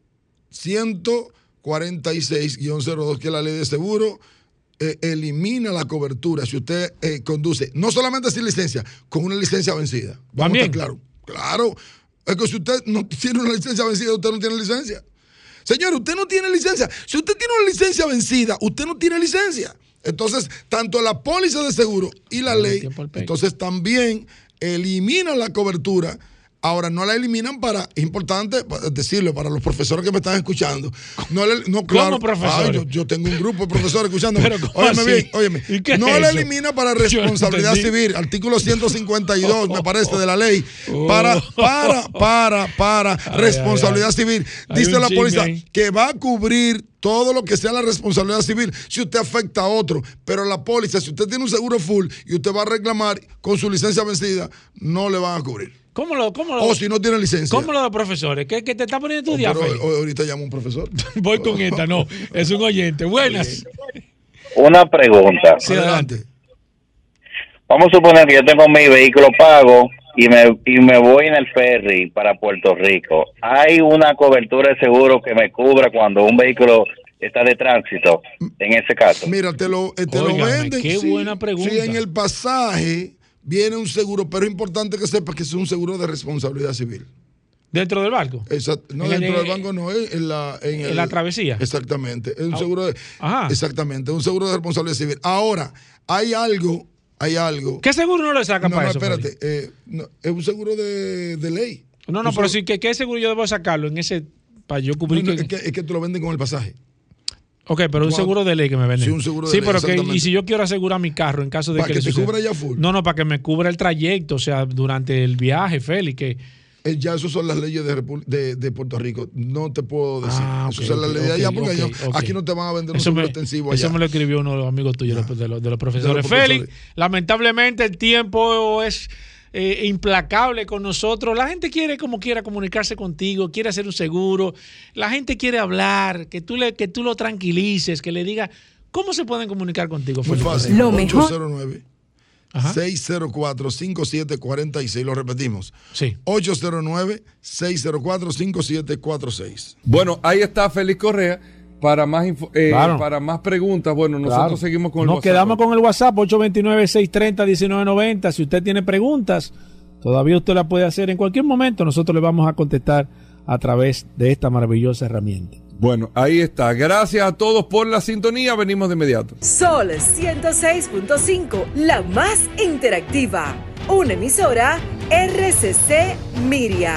146-02, que es la ley de seguro, eh, elimina la cobertura si usted eh, conduce, no solamente sin licencia, con una licencia vencida. Vamos a estar claro. Claro. Es que si usted no tiene una licencia vencida, usted no tiene licencia. Señor, usted no tiene licencia. Si usted tiene una licencia vencida, usted no tiene licencia. Entonces, tanto la póliza de seguro y la ley, entonces también eliminan la cobertura. Ahora, no la eliminan para, es importante decirlo para los profesores que me están escuchando. No, le- no claro, profesores? ay, yo, yo tengo un grupo de profesores escuchando. ¿cómo Óyeme así? bien, óyeme. ¿Y qué No es la eso? elimina para responsabilidad civil, artículo 152, me parece, de la ley. Oh. Para, para, para, para Ay, responsabilidad ay, civil. Dice la ahí. que va a cubrir todo lo que sea la responsabilidad civil si usted afecta a otro. Pero la póliza, si usted tiene un seguro full y usted va a reclamar con su licencia vencida, no le van a cubrir. ¿Cómo lo, cómo lo, O si no tiene licencia. ¿Cómo lo de profesores? ¿Qué, qué te está poniendo a Oh, estudiar, pero hoy- ahorita llama un profesor. Voy con esta, no. Es un oyente. Buenas. Una pregunta. Sí, adelante. Vamos a suponer que yo tengo mi vehículo pago y me, y me voy en el ferry para Puerto Rico. ¿Hay una cobertura de seguro que me cubra cuando un vehículo está de tránsito en ese caso? Mira, te lo, eh, te lo Óigame, venden. qué sí, buena pregunta. Sí, en el pasaje viene un seguro, pero es importante que sepas que es un seguro de responsabilidad civil. ¿Dentro del barco? Exacto. No, el- dentro del banco no es en la, en en el- la travesía. Exactamente. Es un Ah, seguro de, ajá. Exactamente, un seguro de responsabilidad civil. Ahora, hay algo, hay algo. ¿Qué seguro no le saca No, para no, eso? espérate. eh, no, es un seguro de, de ley. No, no, pero seguro- sí, ¿qué, ¿qué seguro yo debo sacarlo en ese para yo cubrir? Que- es, que, es que te lo venden con el pasaje. Ok, pero un seguro de ley que me venden. Sí, un seguro de Sí, ley, pero que, y si yo quiero asegurar mi carro en caso de Para que, que te cubra ya full. No, no, para que me cubra el trayecto, o sea, durante el viaje, Félix, que Eh, ya eso son las leyes de, de, de Puerto Rico. No te puedo decir. Ah, eso ok, son las ok, leyes de allá porque yo- aquí no te van a vender un Eso me, extensivo eso allá. me lo escribió uno de los amigos tuyos, de, los, de los- de los profesores. profesores. Félix, lamentablemente el tiempo es eh, implacable con nosotros. La gente quiere como quiera comunicarse contigo, quiere hacer un seguro. La gente quiere hablar, que tú, le, que tú lo tranquilices, que le digas, ¿cómo se pueden comunicar contigo? Muy fácil. Lo 809 Ajá. 604 5746. Lo repetimos. Sí. 809 604 5746. Bueno, ahí está Félix Correa. Para más, eh, Claro. para más preguntas, bueno, nosotros Claro. seguimos con el Nos WhatsApp. quedamos con el WhatsApp 829-630-1990. Si usted tiene preguntas, todavía usted la puede hacer en cualquier momento. Nosotros le vamos a contestar a través de esta maravillosa herramienta. Bueno, ahí está. Gracias a todos por la sintonía. Venimos de inmediato. Sol 106.5, la más interactiva. Una emisora RCC Miria.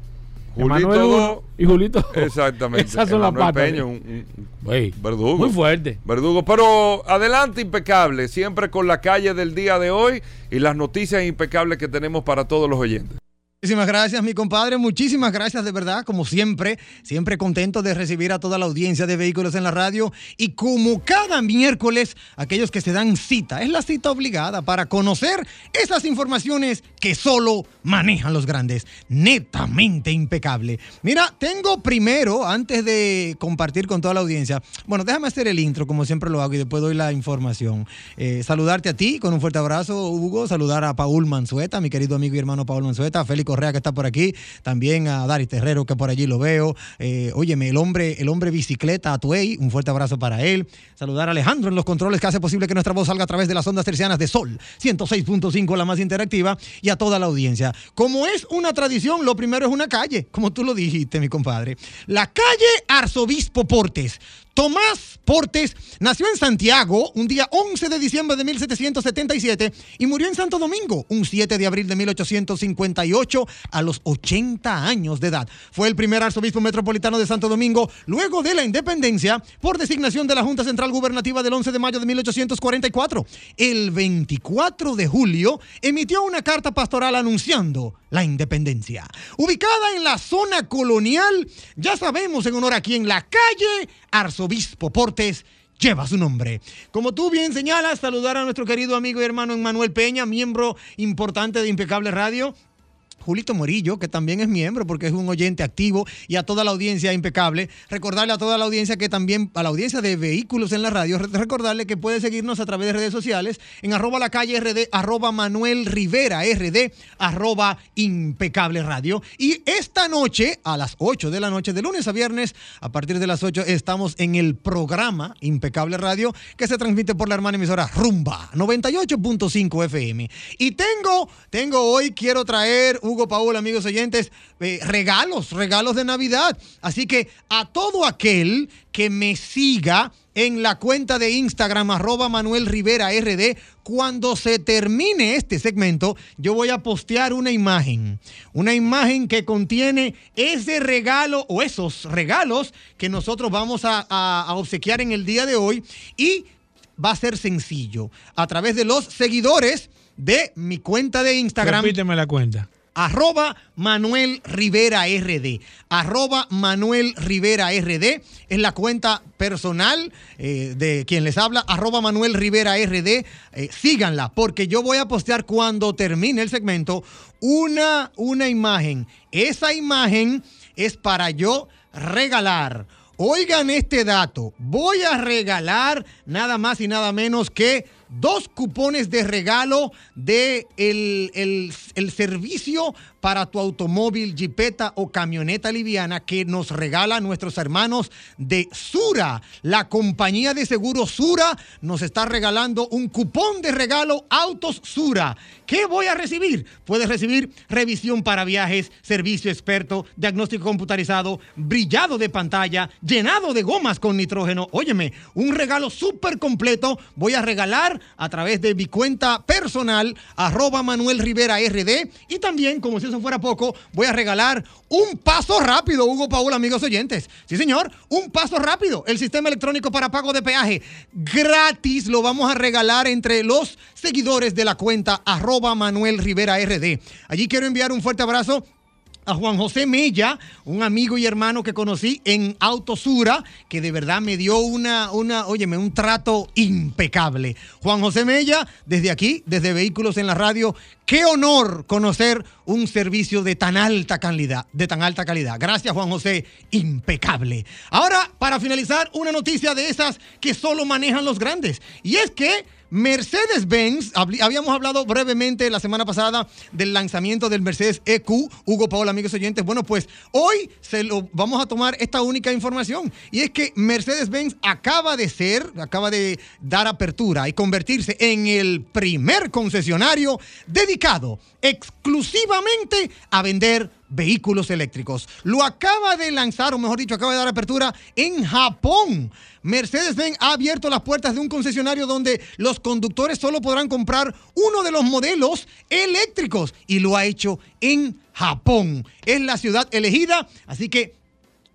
Julito Emanuel y Julito. Exactamente. Esas son las patas. Peña, un- un- un Ey, verdugo. Muy fuerte. Verdugo, pero adelante impecable, siempre con la calle del día de hoy y las noticias impecables que tenemos para todos los oyentes. Muchísimas gracias, mi compadre. Muchísimas gracias de verdad, como siempre. Siempre contento de recibir a toda la audiencia de Vehículos en la Radio. Y como cada miércoles, aquellos que se dan cita, es la cita obligada para conocer esas informaciones que solo manejan los grandes. Netamente impecable. Mira, tengo primero, antes de compartir con toda la audiencia, bueno, déjame hacer el intro, como siempre lo hago, y después doy la información. Eh, saludarte a ti con un fuerte abrazo, Hugo. Saludar a Paul Manzueta, mi querido amigo y hermano Paul Manzueta, Félix Correa que está por aquí, también a Dari Terrero que por allí lo veo. Eh, óyeme, el hombre, el hombre bicicleta Atuey, un fuerte abrazo para él. Saludar a Alejandro en los controles que hace posible que nuestra voz salga a través de las ondas tercianas de Sol 106.5, la más interactiva, y a toda la audiencia. Como es una tradición, lo primero es una calle, como tú lo dijiste, mi compadre. La calle Arzobispo Portes. Tomás Portes nació en Santiago un día 11 de diciembre de 1777 y murió en Santo Domingo un 7 de abril de 1858 a los 80 años de edad. Fue el primer arzobispo metropolitano de Santo Domingo luego de la independencia por designación de la Junta Central Gubernativa del 11 de mayo de 1844. El 24 de julio emitió una carta pastoral anunciando la independencia. Ubicada en la zona colonial, ya sabemos en honor a quién, la calle Arzobispo Portes lleva su nombre. Como tú bien señalas, saludar a nuestro querido amigo y hermano Emmanuel Peña, miembro importante de Impecable Radio. Julito Morillo, que también es miembro porque es un oyente activo y a toda la audiencia impecable. Recordarle a toda la audiencia que también, a la audiencia de vehículos en la radio, re- recordarle que puede seguirnos a través de redes sociales en arroba la calle RD, arroba Manuel Rivera RD, arroba impecable radio. Y esta noche, a las 8 de la noche, de lunes a viernes, a partir de las 8, estamos en el programa Impecable Radio que se transmite por la hermana emisora Rumba 98.5 FM. Y tengo, tengo hoy, quiero traer, Hugo Paul, amigos oyentes, eh, regalos, regalos de Navidad. Así que a todo aquel que me siga en la cuenta de Instagram, arroba Manuel Rivera RD, cuando se termine este segmento, yo voy a postear una imagen. Una imagen que contiene ese regalo o esos regalos que nosotros vamos a, a- obsequiar en el día de hoy. Y va a ser sencillo. A través de los seguidores de mi cuenta de Instagram Repíteme la cuenta. Arroba Manuel Rivera RD. Arroba Manuel Rivera RD es la cuenta personal eh, de quien les habla. Arroba Manuel Rivera RD. Eh, síganla porque yo voy a postear cuando termine el segmento una, una imagen. Esa imagen es para yo regalar. Oigan este dato. Voy a regalar nada más y nada menos que dos cupones de regalo de el, el- el servicio para tu automóvil, jipeta o camioneta liviana que nos regala nuestros hermanos de Sura. La compañía de seguros Sura nos está regalando un cupón de regalo Autos Sura. ¿Qué voy a recibir? Puedes recibir revisión para viajes, servicio experto, diagnóstico computarizado, brillado de pantalla, llenado de gomas con nitrógeno. Óyeme, un regalo súper completo. Voy a regalar a través de mi cuenta personal, arroba Manuel Rivera RD. Y también, como si fuera poco, voy a regalar un paso rápido, Hugo Paul, amigos oyentes. Sí, señor, un paso rápido. El sistema electrónico para pago de peaje gratis lo vamos a regalar entre los seguidores de la cuenta arroba Manuel Rivera RD. Allí quiero enviar un fuerte abrazo a Juan José Mella, un amigo y hermano que conocí en Autosura, que de verdad me dio una, una, óyeme, un trato impecable. Juan José Mella, desde aquí, desde Vehículos en la Radio, qué honor conocer un servicio de tan alta calidad, de tan alta calidad. Gracias, Juan José, impecable. Ahora, para finalizar, una noticia de esas que solo manejan los grandes. Y es que Mercedes-Benz, habíamos hablado brevemente la semana pasada del lanzamiento del Mercedes EQ, Hugo Paola, amigos oyentes. Bueno, pues hoy se lo vamos a tomar esta única información y es que Mercedes-Benz acaba de ser, acaba de dar apertura y convertirse en el primer concesionario dedicado exclusivamente a vender vehículos eléctricos. Lo acaba de lanzar, o mejor dicho, acaba de dar apertura en Japón. Mercedes-Benz ha abierto las puertas de un concesionario donde los conductores solo podrán comprar uno de los modelos eléctricos y lo ha hecho en Japón. Es la ciudad elegida, así que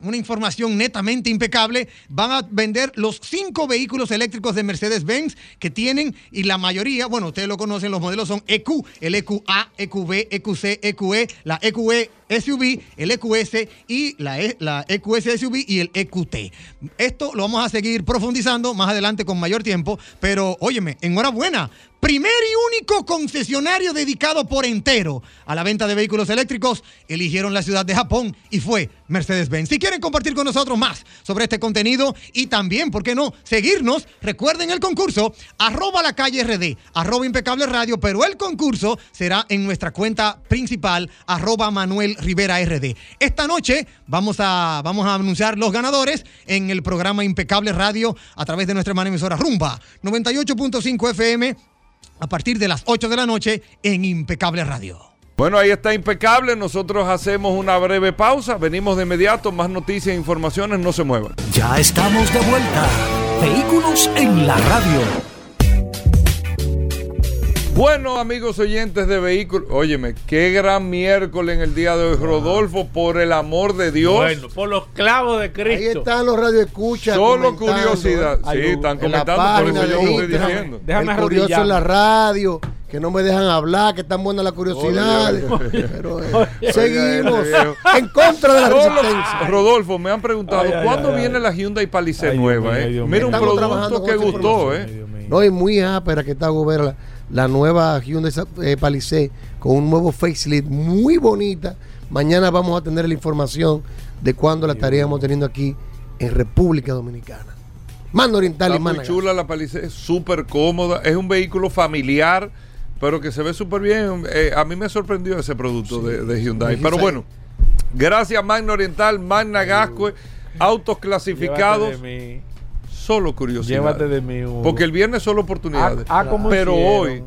una información netamente impecable. Van a vender los cinco vehículos eléctricos de Mercedes-Benz que tienen y la mayoría, bueno, ustedes lo conocen, los modelos son EQ, el EQA, EQB, EQC, EQE, la EQE SUV, el EQS y la, E- la EQS SUV y el EQT. Esto lo vamos a seguir profundizando más adelante con mayor tiempo, pero óyeme, enhorabuena. Primer y único concesionario dedicado por entero a la venta de vehículos eléctricos, eligieron la ciudad de Japón y fue Mercedes-Benz. Si quieren compartir con nosotros más sobre este contenido y también, ¿por qué no?, seguirnos, recuerden el concurso, arroba la calle RD, arroba impecable radio, pero el concurso será en nuestra cuenta principal, arroba Manuel Rivera RD. Esta noche vamos a, vamos a anunciar los ganadores en el programa Impecable Radio a través de nuestra hermana emisora Rumba 98.5 FM a partir de las 8 de la noche en Impecable Radio. Bueno, ahí está impecable. Nosotros hacemos una breve pausa. Venimos de inmediato. Más noticias e informaciones. No se muevan. Ya estamos de vuelta. Vehículos en la radio. Bueno, amigos oyentes de vehículos. Óyeme, qué gran miércoles en el día de hoy, Rodolfo, por el amor de Dios. Bueno, por los clavos de Cristo. Ahí están los radioescuchas. Solo curiosidad. ¿eh? Sí, están comentando, por eso yo lo estoy diciendo. el curioso en la radio, que no me dejan hablar, que están buenas las curiosidades. Oye, Pero, eh, seguimos en contra de la Solo- resistencia. Rodolfo, me han preguntado, Ay, ay, ¿cuándo ay, viene la Hyundai Palisade nueva? eh? Mira un Estamos trabajando producto que esa gustó. ¿eh? No, es muy ápera que está ver la, nueva Hyundai eh, Palisade con un nuevo facelift muy bonita. Mañana vamos a tener la información de cuándo la estaríamos teniendo aquí en República Dominicana. Mano Oriental Está y muy Mánaga. chula la Palisade, es súper cómoda. Es un vehículo familiar, pero que se ve súper bien. Eh, a mí me sorprendió ese producto de, de Hyundai. Me Pero bueno, gracias Magna Oriental, Magna Gascue, autos clasificados. De. Solo curiosidad. Llévate de mí, Hugo. Porque el viernes solo oportunidades. Ah, ah, ¿cómo pero hicieron? hoy,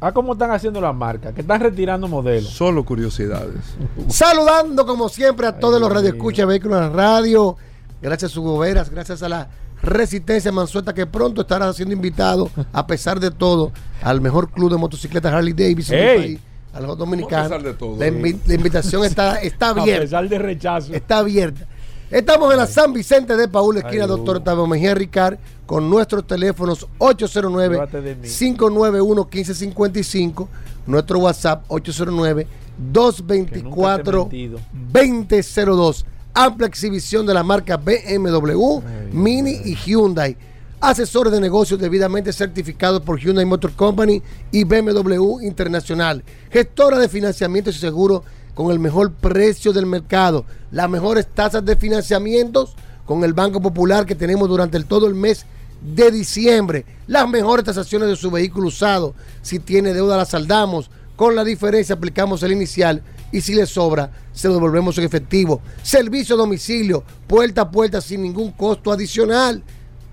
Ah, ¿cómo están haciendo las marcas? Que están retirando modelos. solo curiosidades. Saludando como siempre a todos los radioescuchas Vehículos en la Radio. Gracias a Hugo Veras, gracias a la Resistencia Mansueta que pronto estará siendo invitado, a pesar de todo, al mejor club de motocicletas Harley Davidson del país, a los dominicanos. ¿Cómo a pesar de todo? La, invi- la invitación está, está A abierta. pesar de rechazo. Está abierta. Estamos en la San Vicente de Paúl, esquina Ay, Doctor Hugo. Octavio Mejía Ricard, con nuestros teléfonos Llévate de mí. 809-591-1555, nuestro WhatsApp 809-224-2002. Amplia exhibición de la marca BMW, Mini y Hyundai. Asesores de negocios debidamente certificados por Hyundai Motor Company y BMW Internacional. Gestora de financiamiento y seguro con el mejor precio del mercado. Las mejores tasas de financiamientos con el Banco Popular que tenemos durante el, todo el mes de diciembre. Las mejores tasaciones de su vehículo usado. Si tiene deuda la saldamos. Con la diferencia aplicamos el inicial y si le sobra se lo devolvemos en efectivo. Servicio a domicilio, puerta a puerta sin ningún costo adicional.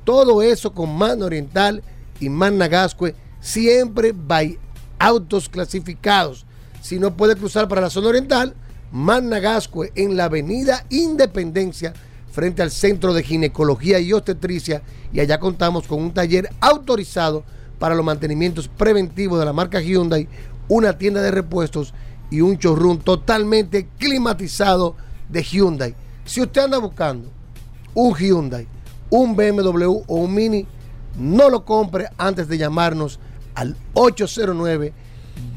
Todo eso con Mano Oriental y Magna Gascue, siempre by autos clasificados. Si no puede cruzar para la zona oriental, Magna Gascue en la avenida Independencia, frente al Centro de Ginecología y Obstetricia. Y allá contamos con un taller autorizado para los mantenimientos preventivos de la marca Hyundai, una tienda de repuestos y un showroom totalmente climatizado de Hyundai. Si usted anda buscando un Hyundai, un BMW o un Mini, no lo compre antes de llamarnos al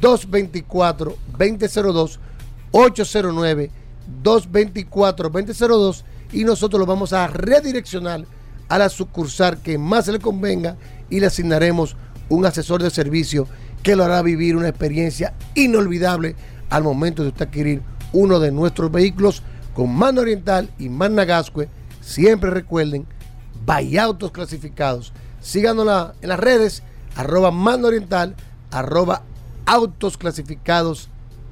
809-224-2002, 809-224-2002 y nosotros lo vamos a redireccionar a la sucursal que más le convenga y le asignaremos un asesor de servicio que lo hará vivir una experiencia inolvidable al momento de usted adquirir uno de nuestros vehículos con mano oriental y Magna Gascue. Siempre recuerden, autos clasificados. Síganos en las redes, arroba mano oriental, arroba autos clasificados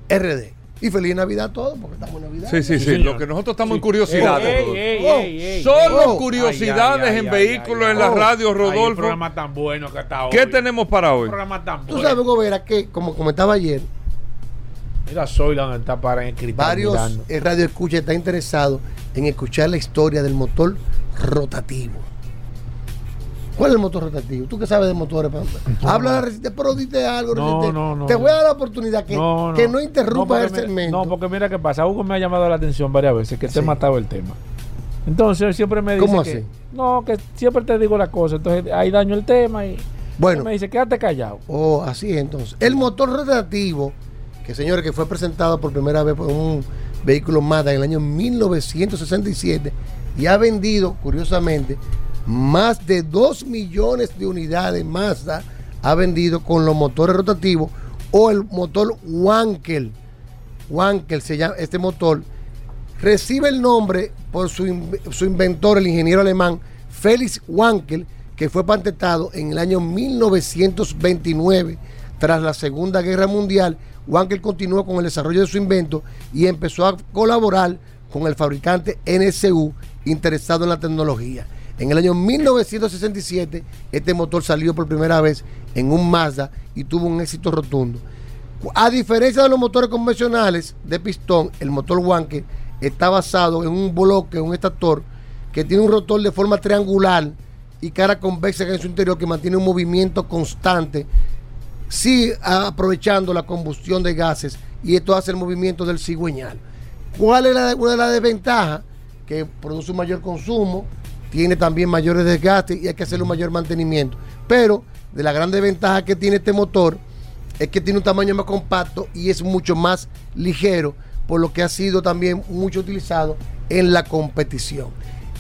RD. Y feliz Navidad a todos, porque estamos en Navidad. Sí, sí, sí. Lo que nosotros estamos en curiosidades. Ey, Rodolfo. ey, ey, ey, Solo curiosidades Ay, ay, en ay, vehículos en la radio, Ay, Rodolfo. Un programa tan bueno que está hoy. ¿Qué tenemos para hoy? Un programa tan Tú bueno. sabes, Gobera, que como comentaba ayer, Mira, Soylan está para en cristal Varios mirando. eh, radio escucha están interesados en escuchar la historia del motor rotativo. ¿Cuál es el motor rotativo? ¿Tú qué sabes de motores? Habla de resistencia, pero dite algo. No, no, no, Te voy a dar la oportunidad que no, que no el segmento. No, porque mira qué pasa. Hugo me ha llamado la atención varias veces que te he matado el tema. Entonces él siempre me dice ¿Cómo que así? no, que siempre te digo la cosa. Entonces ahí daño el tema y Bueno. me dice quédate callado. Oh, así es entonces. El motor rotativo, que señores, que fue presentado por primera vez por un vehículo Mazda en el año 1967 y ha vendido, curiosamente, más de 2 millones de unidades Mazda ha vendido con los motores rotativos o el motor Wankel. Wankel se llama este motor. Recibe el nombre por su, su inventor, el ingeniero alemán Felix Wankel, que fue patentado en el año 1929. Tras la Segunda Guerra Mundial, Wankel continuó con el desarrollo de su invento y empezó a colaborar con el fabricante NSU interesado en la tecnología. En el año 1967, este motor salió por primera vez en un Mazda y tuvo un éxito rotundo. A diferencia de los motores convencionales de pistón, el motor Wankel está basado en un bloque, un estator, que tiene un rotor de forma triangular y cara convexa en su interior que mantiene un movimiento constante, sí aprovechando la combustión de gases y esto hace el movimiento del cigüeñal. ¿Cuál es la, una de las desventajas? Que produce un mayor consumo, tiene también mayores desgastes y hay que hacerle un mayor mantenimiento. Pero de la gran desventaja que tiene este motor es que tiene un tamaño más compacto y es mucho más ligero, por lo que ha sido también mucho utilizado en la competición.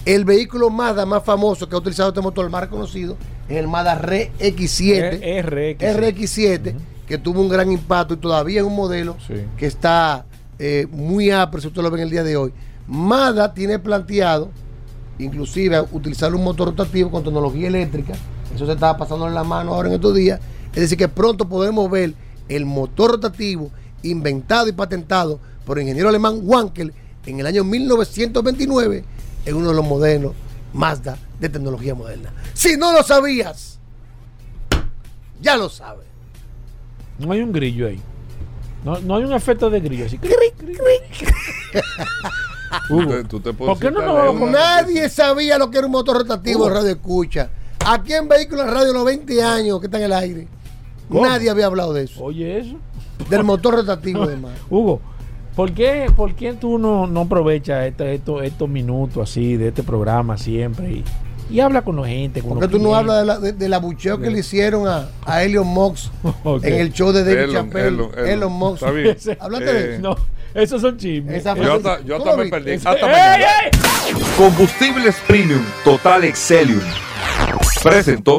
El vehículo Mazda más famoso que ha utilizado este motor, el más reconocido, es el Mazda RX7. RX. RX7, que tuvo un gran impacto y todavía es un modelo que está eh, muy apro, si usted lo ve en el día de hoy. Mazda tiene planteado, inclusive, utilizar un motor rotativo con tecnología eléctrica. Eso se está pasando en la mano ahora en estos días. Es decir, que pronto podemos ver el motor rotativo inventado y patentado por el ingeniero alemán Wankel en el año 1929 en uno de los modelos Mazda de tecnología moderna. Si no lo sabías, ya lo sabes. No hay un grillo ahí. No, no hay un efecto de grillo así. Hugo, Tú te ¿Por qué no nos vamos con Nadie sabía lo que era un motor rotativo de radio escucha. Aquí en Vehículos Radio los 20 años que está en el aire. ¿Cómo? Nadie había hablado de eso. Oye, eso. Del motor rotativo, además. Hugo, ¿por qué, por qué tú no, no aprovechas este- estos, estos minutos así de este programa siempre y, y habla con la gente? Con ¿Por qué los tú no hablas de la, de, del abucheo que le hicieron a, a Elon Mox en el show de David Chappelle? Elon, Elon, Elon. Mox. Está bien. Háblate Eh, de eso. No, esos son chismes. Yo hasta, perdí. Hasta ¡Ey, ey! Combustibles Premium Total Excelium presentó